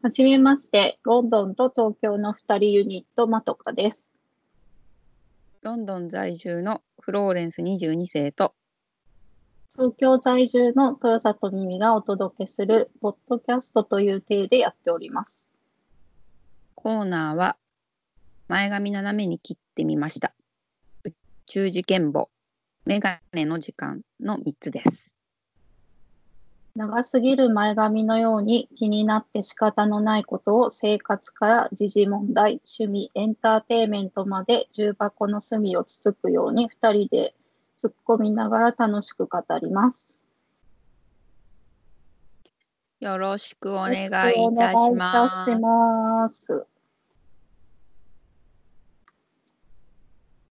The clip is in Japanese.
はじめまして、ロンドンと東京の2人ユニット、まとかです。ロンドン在住のフローレンス22世と東京在住の豊里耳がお届けする、ポッドキャストという体でやっております。コーナーは前髪斜めに切ってみました。宇宙事件簿、メガネの時間の3つです。長すぎる前髪のように気になって仕方のないことを生活から時事問題、趣味、エンターテインメントまで重箱の隅をつつくように2人で突っ込みながら楽しく語ります。よろしくお願いいた。します。